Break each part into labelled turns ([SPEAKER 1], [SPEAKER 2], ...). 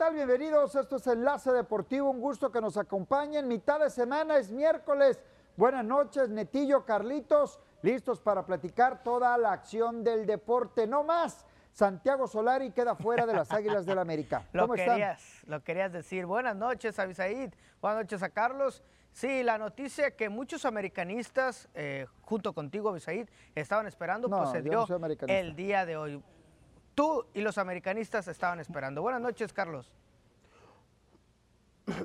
[SPEAKER 1] ¿Qué tal? Bienvenidos. Esto es Enlace Deportivo. Un gusto que nos acompañen. Mitad de semana es miércoles. Buenas noches, Netillo, Carlitos. Listos para platicar toda la acción del deporte. No más. Santiago Solari queda fuera de las Águilas del América.
[SPEAKER 2] lo querías, lo querías decir. Buenas noches, Abisaid. Buenas noches a Carlos. Sí, la noticia que muchos americanistas, eh, junto contigo, Abisaid, estaban esperando, pues se dio el día de hoy tú y los americanistas estaban esperando. Buenas noches, Carlos.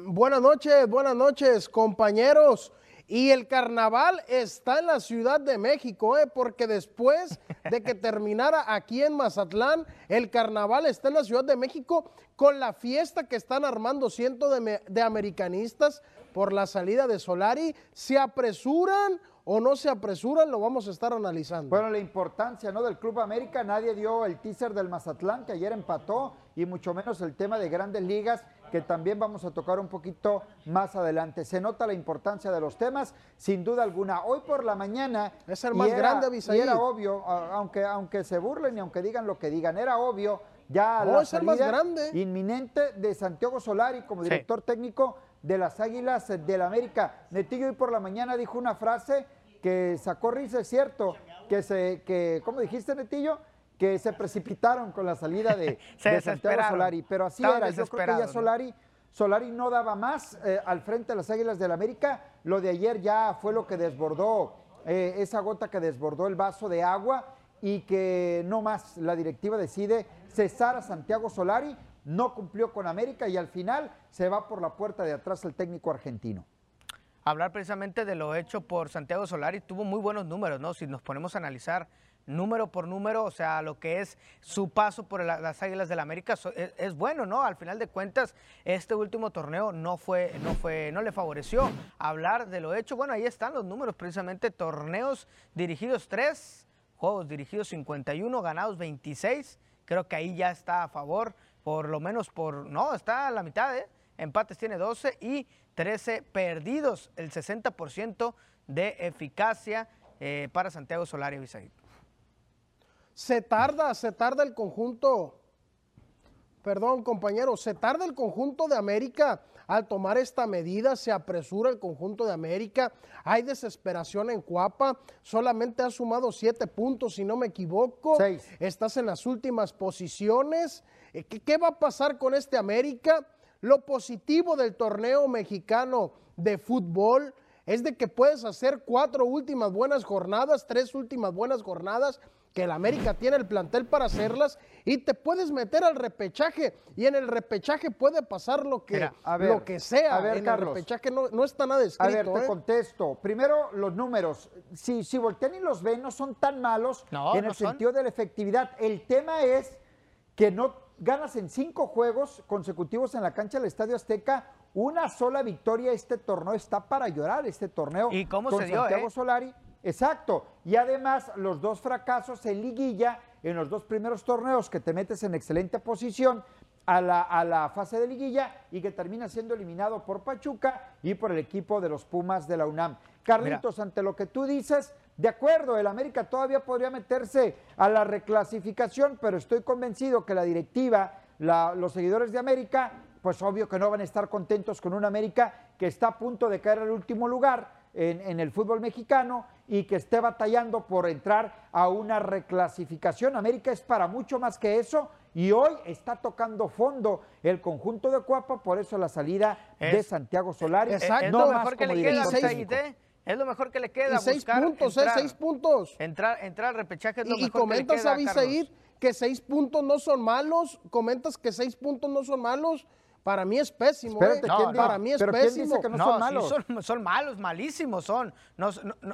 [SPEAKER 3] Buenas noches, buenas noches, compañeros. Y el carnaval está en la Ciudad de México, ¿eh? porque después de que terminara aquí en Mazatlán, el carnaval está en la Ciudad de México con la fiesta que están armando cientos de, de americanistas por la salida de Solari. Se apresuran o no se apresuran, lo vamos a estar analizando.
[SPEAKER 1] Bueno, la importancia ¿no? del Club América, nadie dio el teaser del Mazatlán que ayer empató y mucho menos el tema de grandes ligas que también vamos a tocar un poquito más adelante. Se nota la importancia de los temas, sin duda alguna. Hoy por la mañana...
[SPEAKER 3] Es el más grande,
[SPEAKER 1] Y era obvio, aunque, aunque se burlen y aunque digan lo que digan, era obvio ya la salida inminente de Santiago Solari como director técnico de las Águilas del América. Netillo hoy por la mañana dijo una frase que sacó risa, es cierto, que se, que, ¿cómo dijiste, Netillo? Que se precipitaron con la salida de, Santiago Solari, pero así era, yo creo que ya Solari, Solari no daba más eh, al frente de las Águilas del América, lo de ayer ya fue lo que desbordó, eh, esa gota que desbordó el vaso de agua y que no más la directiva decide cesar a Santiago Solari, no cumplió con América y al final se va por la puerta de atrás el técnico argentino
[SPEAKER 2] hablar precisamente de lo hecho por Santiago Solari. Tuvo muy buenos números, ¿no? Si nos ponemos a analizar número por número, o sea, lo que es su paso por las Águilas del la América es, bueno, ¿no? Al final de cuentas, este último torneo no fue, no fue, no le favoreció hablar de lo hecho. Bueno, ahí están los números, precisamente torneos dirigidos 3, juegos dirigidos 51, ganados 26. Creo que ahí ya está a favor, por lo menos por, no, está a la mitad, ¿eh? Empates tiene 12 y 13 perdidos, el 60% de eficacia eh, para Santiago Solari Bisaid.
[SPEAKER 3] Se tarda, se tarda el conjunto, perdón compañero, se tarda el conjunto de América al tomar esta medida, se apresura el conjunto de América, hay desesperación en Cuapa, solamente ha sumado siete puntos, si no me equivoco, estás en las últimas posiciones, eh, ¿qué va a pasar con este América? Lo positivo del torneo mexicano de fútbol es de que puedes hacer cuatro últimas buenas jornadas, tres últimas buenas jornadas, que el América tiene el plantel para hacerlas y te puedes meter al repechaje y en el repechaje puede pasar lo que, lo que sea.
[SPEAKER 1] A ver,
[SPEAKER 3] en
[SPEAKER 1] el
[SPEAKER 3] repechaje no, está nada escrito.
[SPEAKER 1] A ver, te
[SPEAKER 3] ¿eh?
[SPEAKER 1] contesto. Primero, los números. Si, si voltean y los ven, no son tan malos en el sentido de la efectividad. El tema es que no ganas en cinco juegos consecutivos en la cancha del Estadio Azteca. Una sola victoria. Este torneo está para llorar, este torneo.
[SPEAKER 2] ¿Y cómo se dio,
[SPEAKER 1] Santiago eh? Solari. Exacto. Y además, los dos fracasos en liguilla, en los dos primeros torneos que te metes en excelente posición a la, a la fase de liguilla y que termina siendo eliminado por Pachuca y por el equipo de los Pumas de la UNAM. Carlitos, ante lo que tú dices, de acuerdo, el América todavía podría meterse a la reclasificación, pero estoy convencido que la directiva, los seguidores de América, pues obvio que no van a estar contentos con un América que está a punto de caer al último lugar en, el fútbol mexicano y que esté batallando por entrar a una reclasificación. América es para mucho más que eso y hoy está tocando fondo el conjunto de Cuapa, por eso la salida de Santiago Solari.
[SPEAKER 2] Exacto, no mejor que le queda es lo mejor que le queda.
[SPEAKER 3] Y seis puntos, ¿eh? Seis puntos.
[SPEAKER 2] Entrar, entrar al repechaje es lo
[SPEAKER 3] y,
[SPEAKER 2] mejor
[SPEAKER 3] comentas,
[SPEAKER 2] que le
[SPEAKER 3] queda, que seis puntos no son malos. Comentas que seis puntos no son malos. Para mí es pésimo. ¿eh? para mí es pésimo.
[SPEAKER 2] que no, son malos? son, malos, malísimos son. No,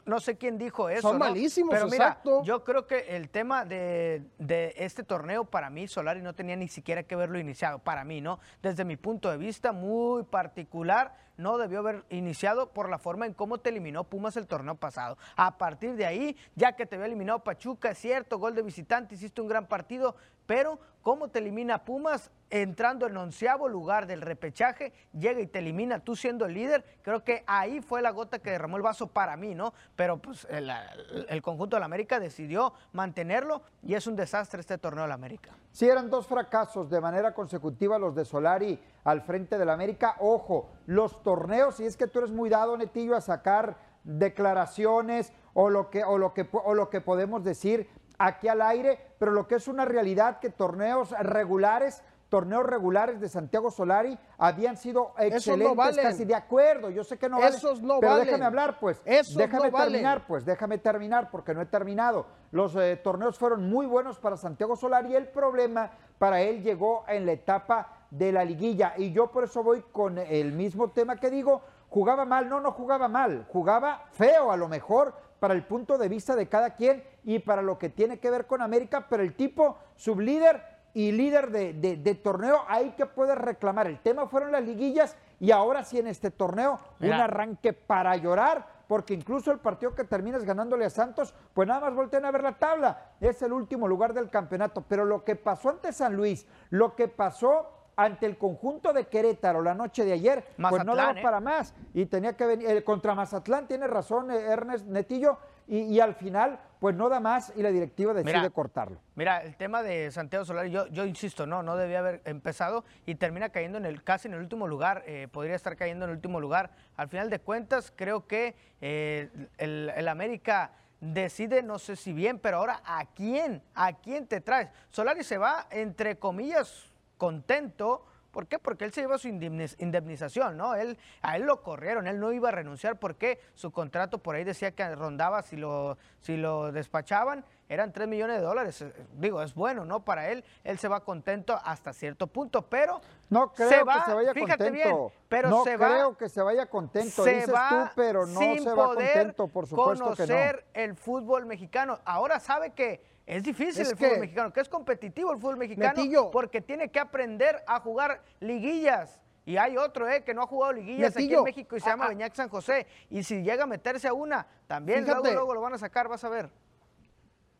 [SPEAKER 2] no, sé quién dijo eso.
[SPEAKER 3] Son malísimos,
[SPEAKER 2] Pero mira,
[SPEAKER 3] exacto.
[SPEAKER 2] yo creo que el tema de, de, este torneo, para mí, Solari no tenía ni siquiera que verlo iniciado. Para mí, ¿no? Desde mi punto de vista, muy particular, no debió haber iniciado por la forma en cómo te eliminó Pumas el torneo pasado. A partir de ahí, ya que te había eliminado Pachuca, es cierto, gol de visitante, hiciste un gran partido, pero cómo te elimina Pumas entrando en onceavo lugar del repechaje, llega y te elimina tú siendo el líder, creo que ahí fue la gota que derramó el vaso para mí, ¿no? Pero pues el, conjunto de la América decidió mantenerlo y es un desastre este torneo de la América.
[SPEAKER 1] Sí, eran dos fracasos de manera consecutiva los de Solari al frente del América. Ojo, los torneos, si es que tú eres muy dado, Netillo, a sacar declaraciones o lo que, o lo que, o lo que podemos decir aquí al aire, pero lo que es una realidad que torneos regulares torneos regulares de Santiago Solari habían sido excelentes, no casi de acuerdo. Yo sé que no valen,
[SPEAKER 3] Esos no
[SPEAKER 1] pero
[SPEAKER 3] valen.
[SPEAKER 1] déjame hablar, pues.
[SPEAKER 3] Esos
[SPEAKER 1] déjame
[SPEAKER 3] no valen.
[SPEAKER 1] terminar, pues. Déjame terminar porque no he terminado. Los eh, torneos fueron muy buenos para Santiago Solari. El problema para él llegó en la etapa de la liguilla y yo por eso voy con el mismo tema que digo. Jugaba mal, no, no jugaba mal, jugaba feo a lo mejor para el punto de vista de cada quien y para lo que tiene que ver con América, pero el tipo sublíder y líder de, de, de, torneo, ahí que puedes reclamar. El tema fueron las liguillas y ahora sí en este torneo
[SPEAKER 2] Mira.
[SPEAKER 1] un arranque para llorar, porque incluso el partido que terminas ganándole a Santos, pues nada más voltean a ver la tabla, es el último lugar del campeonato. Pero lo que pasó ante San Luis, lo que pasó ante el conjunto de Querétaro la noche de ayer, pues no daba
[SPEAKER 2] ¿eh?
[SPEAKER 1] para más y tenía que venir eh, contra Mazatlán, tiene razón eh, Ernest Netillo, y, y al final pues no da más y la directiva decide
[SPEAKER 2] Mira.
[SPEAKER 1] cortarlo.
[SPEAKER 2] Mira, el tema de Santiago Solari, yo, yo insisto, no, no debía haber empezado y termina cayendo en el casi en el último lugar, eh, podría estar cayendo en el último lugar. Al final de cuentas, creo que eh, el, el América decide, no sé si bien, pero ahora ¿a quién? ¿A quién te traes? Solari se va, entre comillas, contento. ¿Por qué? Porque él se lleva su indemniz- indemnización, ¿no? Él, a él lo corrieron, él no iba a renunciar porque su contrato por ahí decía que rondaba, si lo, si lo despachaban, eran 3 millones de dólares. Eh, Digo, es bueno, ¿no? Para él, él se va contento hasta cierto punto, pero
[SPEAKER 1] No creo
[SPEAKER 2] se va,
[SPEAKER 1] que se vaya
[SPEAKER 2] fíjate
[SPEAKER 1] contento.
[SPEAKER 2] bien, pero
[SPEAKER 1] no
[SPEAKER 2] se va,
[SPEAKER 1] creo que se vaya contento.
[SPEAKER 2] se
[SPEAKER 1] Dices
[SPEAKER 2] va
[SPEAKER 1] tú, pero no se va contento, por supuesto que
[SPEAKER 2] conocer el fútbol mexicano. Ahora sabe que es difícil
[SPEAKER 3] Es
[SPEAKER 2] el fútbol mexicano, que es competitivo el fútbol mexicano, porque tiene que aprender a jugar liguillas. Y hay otro, eh, que no ha jugado liguillas aquí en México y se
[SPEAKER 3] ah,
[SPEAKER 2] llama
[SPEAKER 3] ah.
[SPEAKER 2] Beñac San José. Y si llega a meterse a una, también luego, luego lo van a sacar, vas a ver.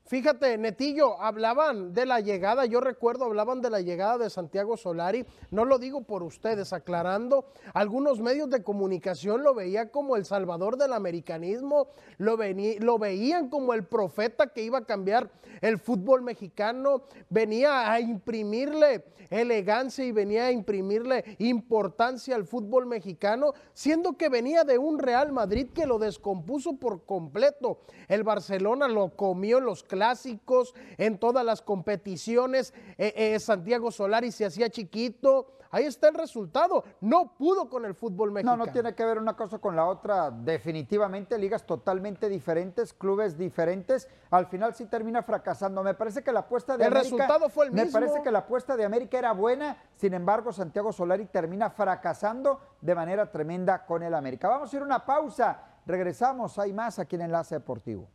[SPEAKER 3] Fíjate, Netillo, hablaban de la llegada, yo recuerdo, hablaban de la llegada de Santiago Solari, no lo digo por ustedes, aclarando, algunos medios de comunicación lo veían como el salvador del americanismo, lo, veni- lo veían como el profeta que iba a cambiar el fútbol mexicano, venía a imprimirle elegancia y venía a imprimirle importancia al fútbol mexicano, siendo que venía de un Real Madrid que lo descompuso por completo. El Barcelona lo comió en los clásicos, en todas las competiciones. Eh, eh, Santiago Solari se hacía chiquito. Ahí está el resultado. No pudo con el fútbol
[SPEAKER 1] No,
[SPEAKER 3] mexicano.
[SPEAKER 1] no tiene que ver una cosa con la otra. Definitivamente ligas totalmente diferentes, clubes diferentes. Al final sí termina fracasando. Me parece que la apuesta de
[SPEAKER 3] El
[SPEAKER 1] América.
[SPEAKER 3] resultado fue el
[SPEAKER 1] Me
[SPEAKER 3] mismo.
[SPEAKER 1] parece que la apuesta de América era buena. Sin embargo, Santiago Solari termina fracasando de manera tremenda con el América. Vamos a ir a una pausa. Regresamos. Hay más aquí en Enlace Deportivo.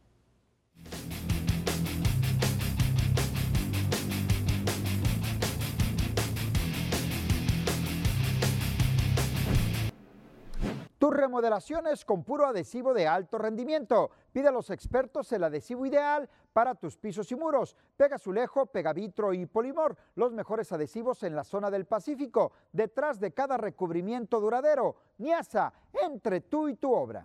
[SPEAKER 1] Tus remodelaciones con puro adhesivo de alto rendimiento. Pide a los expertos el adhesivo ideal para tus pisos y muros. Pega Azulejo, Pegavitro y Polimor, los mejores adhesivos en la zona del Pacífico, detrás de cada recubrimiento duradero. Niasa, entre tú y tu obra.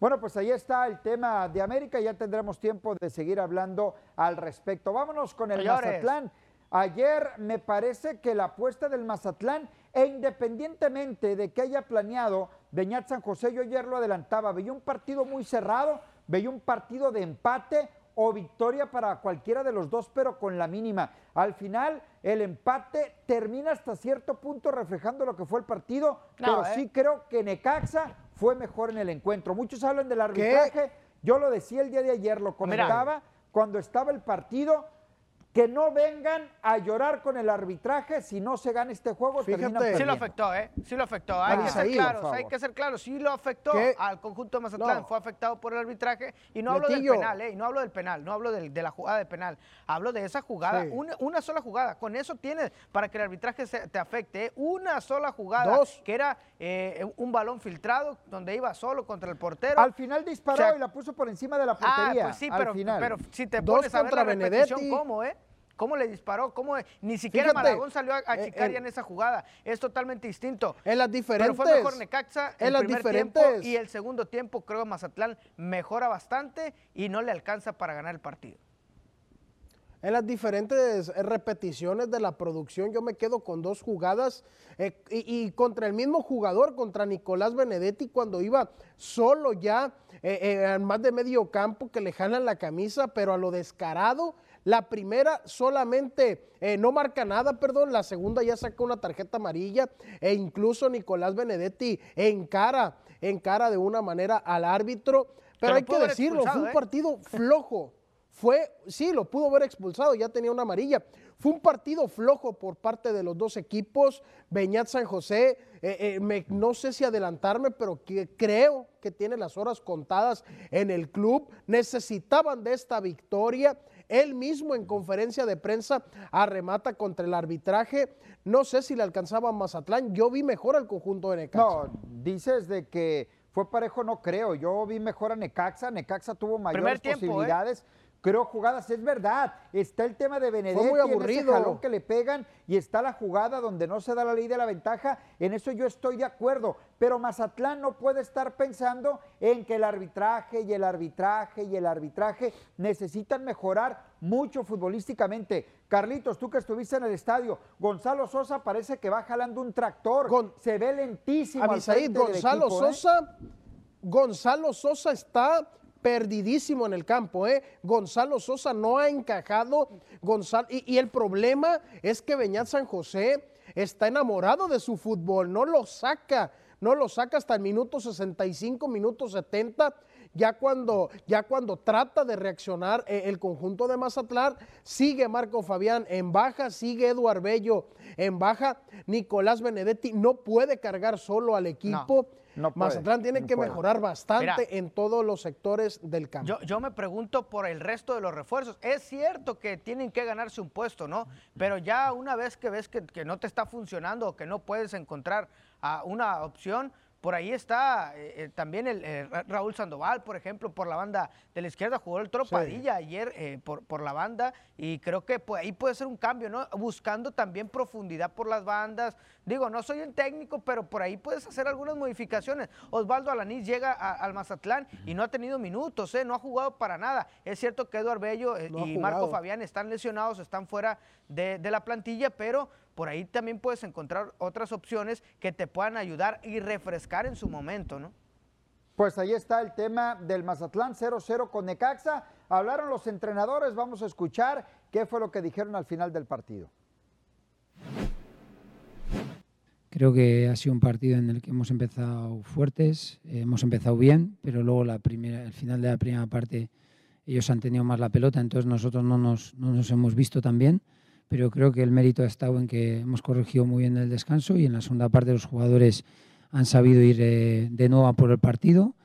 [SPEAKER 1] Bueno, pues ahí está el tema de América. Ya tendremos tiempo de seguir hablando al respecto. Vámonos con el
[SPEAKER 2] Señores.
[SPEAKER 1] Mazatlán. Ayer me parece que la apuesta del Mazatlán, e independientemente de que haya planeado Beñat San José, yo ayer lo adelantaba, veía un partido muy cerrado, veía un partido de empate o victoria para cualquiera de los dos, pero con la mínima. Al final, el empate termina hasta cierto punto reflejando lo que fue el partido,
[SPEAKER 2] No,
[SPEAKER 1] pero
[SPEAKER 2] eh.
[SPEAKER 1] sí creo que Necaxa fue mejor en el encuentro. Muchos hablan del arbitraje, yo lo decía el día de ayer, lo comentaba cuando estaba el partido, que no vengan a llorar con el arbitraje si no se gana este juego.
[SPEAKER 3] Fíjate. Sí
[SPEAKER 2] lo afectó, ¿eh? Sí lo afectó. Hay que ser
[SPEAKER 3] ahí,
[SPEAKER 2] claros, hay que ser claros. Sí lo afectó
[SPEAKER 3] ¿Qué?
[SPEAKER 2] al conjunto de Mazatlán.
[SPEAKER 3] No.
[SPEAKER 2] Fue afectado por el arbitraje. Y no hablo del penal, ¿eh? Y no hablo del penal, no hablo del- de la jugada de penal. Hablo de esa jugada,
[SPEAKER 3] Sí.
[SPEAKER 2] una, una sola jugada. Con eso tienes para que el arbitraje se- te afecte. ¿eh? Una sola jugada.
[SPEAKER 3] Dos.
[SPEAKER 2] Que era eh, un balón filtrado donde iba solo contra el portero.
[SPEAKER 1] Al final disparó
[SPEAKER 2] O sea,
[SPEAKER 1] y la puso por encima de la
[SPEAKER 2] Ah,
[SPEAKER 1] portería.
[SPEAKER 2] pues sí,
[SPEAKER 1] al
[SPEAKER 2] pero,
[SPEAKER 1] final.
[SPEAKER 2] pero si te
[SPEAKER 3] Dos
[SPEAKER 2] pones a ver la
[SPEAKER 3] contra
[SPEAKER 2] repetición,
[SPEAKER 3] Benedetti.
[SPEAKER 2] ¿cómo, eh? ¿Cómo le disparó? ¿Cómo? Ni siquiera
[SPEAKER 3] Fíjate,
[SPEAKER 2] Malagón salió a, a
[SPEAKER 3] eh,
[SPEAKER 2] chicar
[SPEAKER 3] en-
[SPEAKER 2] ya en esa jugada. Es totalmente distinto.
[SPEAKER 3] En las
[SPEAKER 2] Pero
[SPEAKER 3] diferentes.
[SPEAKER 2] fue mejor Necaxa
[SPEAKER 3] en
[SPEAKER 2] el
[SPEAKER 3] las
[SPEAKER 2] primer
[SPEAKER 3] diferentes.
[SPEAKER 2] tiempo y el segundo tiempo creo que Mazatlán mejora bastante y no le alcanza para ganar el partido.
[SPEAKER 3] En las diferentes eh, repeticiones de la producción yo me quedo con dos jugadas eh, y, contra el mismo jugador, contra Nicolás Benedetti, cuando iba solo ya eh, más de medio campo que le jalan la camisa, pero a lo descarado. La primera solamente no marca nada, perdón, la segunda ya saca una tarjeta amarilla e incluso Nicolás Benedetti encara, encara de una manera al árbitro. Pero, hay que decirlo, fue un partido flojo. Fue, sí, lo pudo haber expulsado, ya tenía una amarilla. Fue un partido flojo por parte de los dos equipos. Beñat San José, eh, eh, no sé si adelantarme, pero creo que tiene las horas contadas en el club. Necesitaban de esta victoria. Él mismo en conferencia de prensa arremata contra el arbitraje. No sé si le alcanzaba a Mazatlán. Yo vi mejor al conjunto de Necaxa.
[SPEAKER 1] No, dices de que fue parejo, no creo. Yo vi mejor a Necaxa. Necaxa tuvo mayores ¿eh? posibilidades creo jugadas, es verdad, está el tema de Benedetti, muy aburrido. jalón que le pegan y está la jugada donde no se da la ley de la ventaja, en eso yo estoy de acuerdo, pero Mazatlán no puede estar pensando en que el arbitraje y el arbitraje y el arbitraje necesitan mejorar mucho futbolísticamente. Carlitos, tú que estuviste en el estadio, Gonzalo Sosa parece que va jalando un tractor, se ve lentísimo.
[SPEAKER 3] Gonzalo ¿eh? Sosa, Gonzalo Sosa está perdidísimo en el campo. ¿eh? Gonzalo Sosa no ha encajado. Gonzalo, y, el problema es que Beñat San José está enamorado de su fútbol, no lo saca, no lo saca hasta el minuto 65, minuto 70. Ya cuando, ya cuando trata de reaccionar eh, el conjunto de Mazatlán, sigue Marco Fabián en baja, sigue Eduard Bello en baja, Nicolás Benedetti no puede cargar solo al equipo. Mazatlán tiene que mejorar bastante en todos los sectores del campo.
[SPEAKER 2] Yo, me pregunto por el resto de los refuerzos. Es cierto que tienen que ganarse un puesto, ¿no? Pero ya una vez que ves que, que no te está funcionando o que no puedes encontrar a una opción, por ahí está eh, eh, también el eh, Raúl Sandoval, por ejemplo, por la banda de la izquierda, jugó el Tropadilla ayer por, por, la banda y creo que ahí puede ser un cambio, ¿no? Buscando también profundidad por las bandas. Digo, no soy el técnico, pero por ahí puedes hacer algunas modificaciones. Osvaldo Alanís llega al Mazatlán y no ha tenido minutos, ¿eh? No ha jugado para nada. Es cierto que Eduardo Bello y Marco Fabián están lesionados, están fuera de, de la plantilla, pero por ahí también puedes encontrar otras opciones que te puedan ayudar y refrescar en su momento, ¿no?
[SPEAKER 1] Pues ahí está el tema del Mazatlán 0-0 con Necaxa. Hablaron los entrenadores, vamos a escuchar qué fue lo que dijeron al final del partido.
[SPEAKER 4] Creo que ha sido un partido en el que hemos empezado fuertes, hemos empezado bien, pero luego la primera, el final de la primera parte ellos han tenido más la pelota, entonces nosotros no nos, no nos hemos visto tan bien pero creo que el mérito ha estado en que hemos corregido muy bien el descanso y en la segunda parte los jugadores han sabido ir eh, de nuevo a por el partido.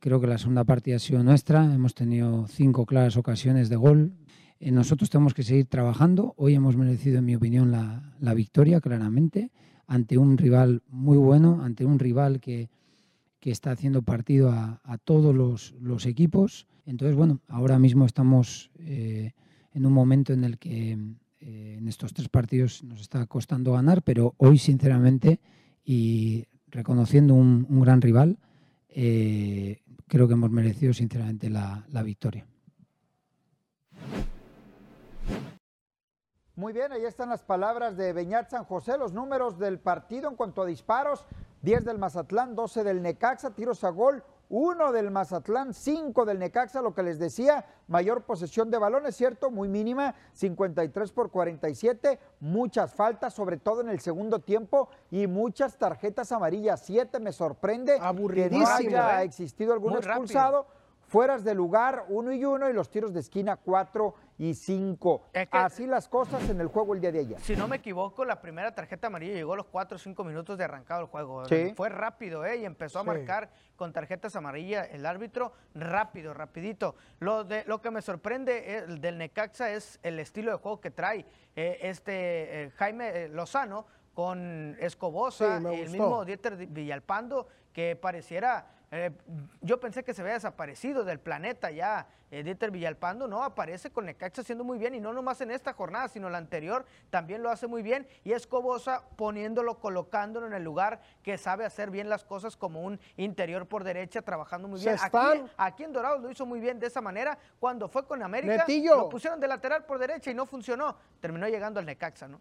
[SPEAKER 4] Creo que la segunda parte ha sido nuestra, hemos tenido cinco claras ocasiones de gol. Eh, nosotros tenemos que seguir trabajando. Hoy hemos merecido, en mi opinión, la, victoria claramente ante un rival muy bueno, ante un rival que, que está haciendo partido a, todos los, los, equipos. Entonces, bueno, ahora mismo estamos eh, en un momento en el que eh, en estos tres partidos nos está costando ganar, pero hoy, sinceramente, y reconociendo un, gran rival, eh, creo que hemos merecido, sinceramente, la, la victoria.
[SPEAKER 1] Muy bien, ahí están las palabras de Beñat San José, los números del partido en cuanto a disparos, 10 del Mazatlán, 12 del Necaxa, tiros a gol, uno del Mazatlán, cinco del Necaxa, lo que les decía, mayor posesión de balón, es cierto, muy mínima, 53 por 47, muchas faltas, sobre todo en el segundo tiempo, y muchas tarjetas amarillas, siete me sorprende que no haya ¿eh? existido algún expulsado. Fueras de lugar, uno y uno, y los tiros de esquina, cuatro y cinco. Así las cosas en el juego el día de ayer.
[SPEAKER 2] Si no me equivoco, la primera tarjeta amarilla llegó a los cuatro o cinco minutos de arrancado el juego. Fue rápido, ¿eh? Y empezó a marcar con tarjetas amarillas el árbitro rápido, rapidito. Lo, de, lo que me sorprende el del Necaxa es el estilo de juego que trae eh, este eh, Jaime eh, Lozano con Escobosa, y el mismo Dieter Villalpando, que pareciera eh, yo pensé que se había desaparecido del planeta ya. Eh, Dieter Villalpando no aparece con Necaxa haciendo muy bien y no nomás en esta jornada, sino la anterior también lo hace muy bien y es Cobosa poniéndolo, colocándolo en el lugar que sabe hacer bien las cosas como un interior por derecha, trabajando muy bien. Aquí, aquí, en Dorados lo hizo muy bien de esa manera. Cuando fue con América, lo pusieron de lateral por derecha y no funcionó. Terminó llegando al Necaxa, ¿no?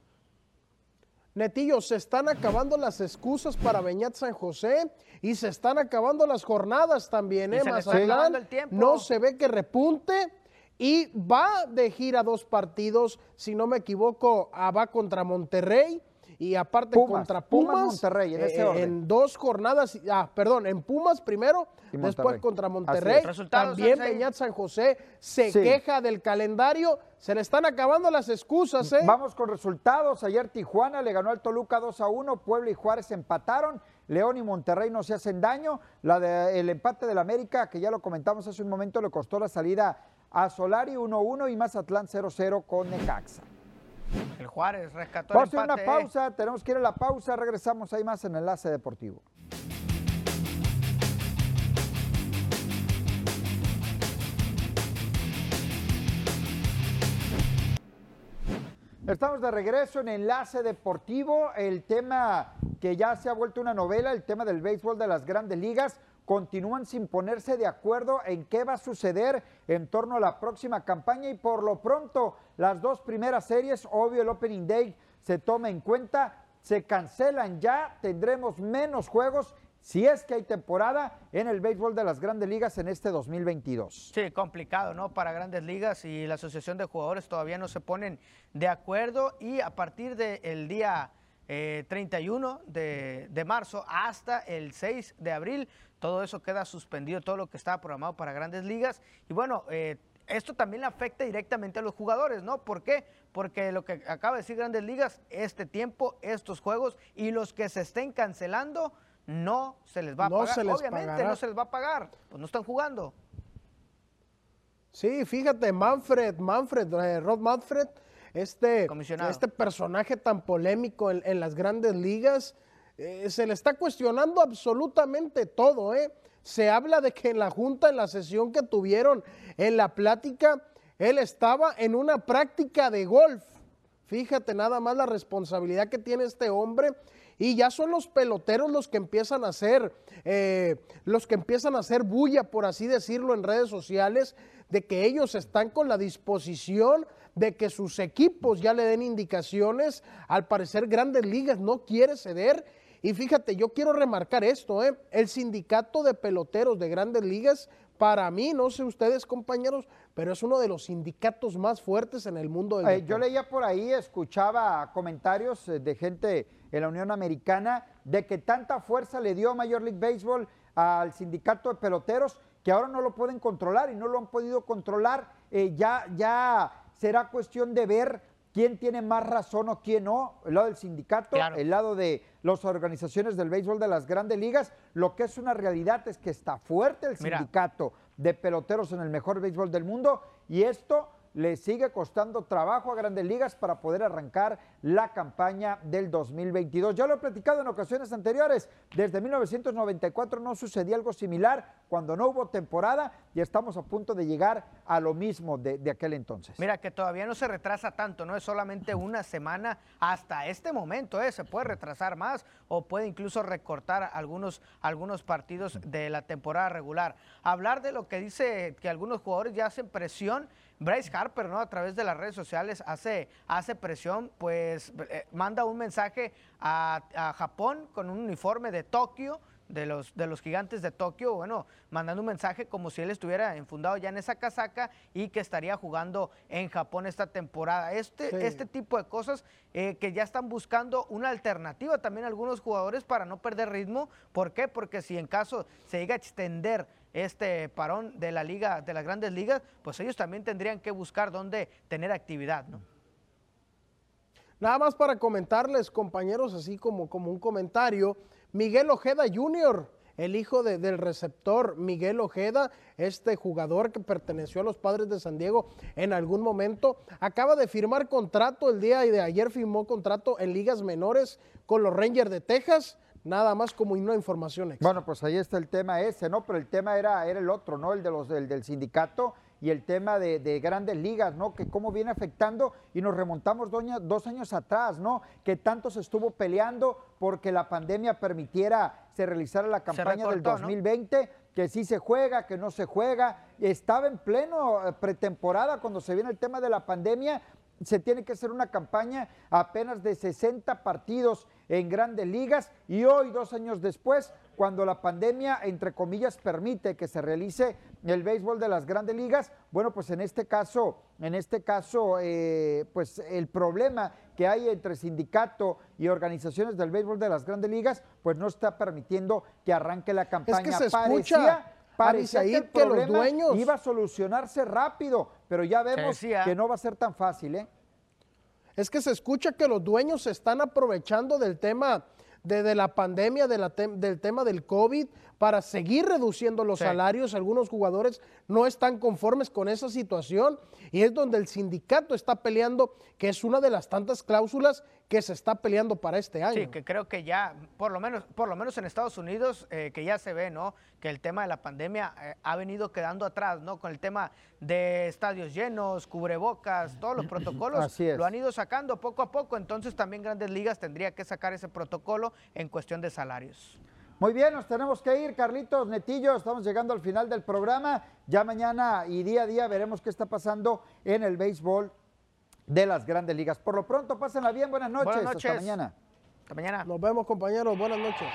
[SPEAKER 3] Netillo, se están acabando las excusas para Beñat San José y se están acabando las jornadas también, ¿eh? Mazatlán no se ve que repunte y va de gira dos partidos, si no me equivoco, va contra Monterrey y aparte contra Pumas,
[SPEAKER 1] Monterrey, en, ese eh,
[SPEAKER 3] en, dos jornadas, ah, perdón, en Pumas primero, después contra Monterrey, también Beñat San José se queja del calendario, se le están acabando las excusas. ¿eh?
[SPEAKER 1] Vamos con resultados, ayer Tijuana le ganó al Toluca 2 a 1, Puebla y Juárez empataron, León y Monterrey no se hacen daño, la de, el empate del América, que ya lo comentamos hace un momento, le costó la salida a Solari 1-1 y Mazatlán 0-0 con Necaxa.
[SPEAKER 2] El Juárez rescató
[SPEAKER 1] Vamos a hacer una pausa, tenemos que ir a la pausa, regresamos ahí más en Enlace Deportivo. Estamos de regreso en Enlace Deportivo, el tema que ya se ha vuelto una novela, el tema del béisbol de las grandes ligas continúan sin ponerse de acuerdo en qué va a suceder en torno a la próxima campaña y por lo pronto las dos primeras series, obvio el Opening Day se toma en cuenta, se cancelan ya, tendremos menos juegos si es que hay temporada en el béisbol de las grandes ligas en este 2022.
[SPEAKER 2] Sí, complicado, ¿no? Para grandes ligas y la Asociación de Jugadores todavía no se ponen de acuerdo y a partir del día 31 eh, de, marzo hasta el 6 de abril. Todo eso queda suspendido, todo lo que estaba programado para grandes ligas. Y bueno, eh, esto también le afecta directamente a los jugadores, ¿no? ¿Por qué? Porque lo que acaba de decir Grandes Ligas, este tiempo, estos juegos y los que se estén cancelando, no se les va a pagar. Obviamente no se les va a pagar, pues no están jugando.
[SPEAKER 3] Sí, fíjate, Manfred, Manfred, eh, Rod Manfred este, este personaje tan polémico en, las grandes ligas, eh, se le está cuestionando absolutamente todo. ¿eh? Se habla de que en la junta, en la sesión que tuvieron, en la plática, él estaba en una práctica de golf. Fíjate nada más la responsabilidad que tiene este hombre. Y ya son los peloteros los que empiezan a hacer, eh, los que empiezan a hacer bulla, por así decirlo, en redes sociales, de que ellos están con la disposición de que sus equipos ya le den indicaciones. Al parecer Grandes Ligas no quiere ceder. Y fíjate, yo quiero remarcar esto, ¿eh? el sindicato de peloteros de Grandes Ligas, para mí, no sé ustedes compañeros, pero es uno de los sindicatos más fuertes en el mundo del
[SPEAKER 1] eh, Yo leía por ahí, escuchaba comentarios eh, de gente en la Unión Americana de que tanta fuerza le dio Major League Baseball al sindicato de peloteros que ahora no lo pueden controlar y no lo han podido controlar. Eh, ya, ya será cuestión de ver quién tiene más razón o quién no, el lado del sindicato, el lado de las organizaciones del béisbol de las grandes ligas. Lo que es una realidad es que está fuerte el sindicato de peloteros en el mejor béisbol del mundo y esto le sigue costando trabajo a grandes ligas para poder arrancar la campaña del 2022. Ya lo he platicado en ocasiones anteriores, desde 1994 no sucedía algo similar cuando no hubo temporada y estamos a punto de llegar a lo mismo de, aquel entonces.
[SPEAKER 2] Mira, que todavía no se retrasa tanto, no es solamente una semana hasta este momento, ¿eh? se puede retrasar más o puede incluso recortar algunos, algunos partidos de la temporada regular. Hablar de lo que dice que algunos jugadores ya hacen presión Bryce Harper, ¿no? A través de las redes sociales hace, hace presión, pues eh, manda un mensaje a, Japón con un uniforme de Tokio, de los, de los gigantes de Tokio, bueno, mandando un mensaje como si él estuviera enfundado ya en esa casaca y que estaría jugando en Japón esta temporada. Este, este tipo de cosas eh, que ya están buscando una alternativa también algunos jugadores para no perder ritmo. ¿Por qué? Porque si en caso se llega a extender este parón de la liga, de las grandes ligas, pues ellos también tendrían que buscar dónde tener actividad, ¿no?
[SPEAKER 3] Nada más para comentarles, compañeros, así como, como un comentario, Miguel Ojeda Jr., el hijo del receptor Miguel Ojeda, este jugador que perteneció a los padres de San Diego en algún momento, acaba de firmar contrato el día de ayer, firmó contrato en ligas menores con los Rangers de Texas Nada más como una información extra.
[SPEAKER 1] Bueno, pues ahí está el tema ese, ¿no? Pero el tema era, era el otro, ¿no? El de los del, del sindicato y el tema de, de grandes ligas, ¿no? Que cómo viene afectando y nos remontamos doña- dos años atrás, ¿no? Que tanto se estuvo peleando porque la pandemia permitiera se realizara la campaña del
[SPEAKER 2] recortó, ¿no?
[SPEAKER 1] 2020, que sí se juega, que no se juega. Estaba en pleno eh, pretemporada cuando se viene el tema de la pandemia. Se tiene que hacer una campaña apenas de 60 partidos en grandes ligas y hoy, dos años después, cuando la pandemia, entre comillas, permite que se realice el béisbol de las grandes ligas, bueno, pues en este caso, en este caso, eh, pues el problema que hay entre sindicato y organizaciones del béisbol de las grandes ligas, pues no está permitiendo que arranque la campaña.
[SPEAKER 3] se escucha,
[SPEAKER 1] parecía, parecía que, el
[SPEAKER 3] que los dueños-
[SPEAKER 1] iba a solucionarse rápido, pero ya vemos que no va a ser tan fácil, ¿eh?
[SPEAKER 3] Es que se escucha que los dueños se están aprovechando del tema de, de la pandemia, de la tem- del tema del COVID, para seguir reduciendo los
[SPEAKER 2] Sí.
[SPEAKER 3] salarios. Algunos jugadores no están conformes con esa situación y es donde el sindicato está peleando, que es una de las tantas cláusulas que se está peleando para este año.
[SPEAKER 2] Sí, que creo que ya, por lo menos, por lo menos en Estados Unidos, eh, que ya se ve, ¿no? Que el tema de la pandemia eh, ha venido quedando atrás, ¿no? Con el tema de estadios llenos, cubrebocas, todos los protocolos lo han ido sacando poco a poco. Entonces también Grandes Ligas tendría que sacar ese protocolo en cuestión de salarios.
[SPEAKER 1] Muy bien, nos tenemos que ir, Carlitos, Netillo, estamos llegando al final del programa. Ya mañana y día a día veremos qué está pasando en el béisbol de las grandes ligas. Por lo pronto, pásenla bien, buenas noches,
[SPEAKER 2] Buenas
[SPEAKER 1] hasta
[SPEAKER 2] noches.
[SPEAKER 1] mañana.
[SPEAKER 2] Hasta mañana.
[SPEAKER 3] Nos vemos compañeros, buenas noches.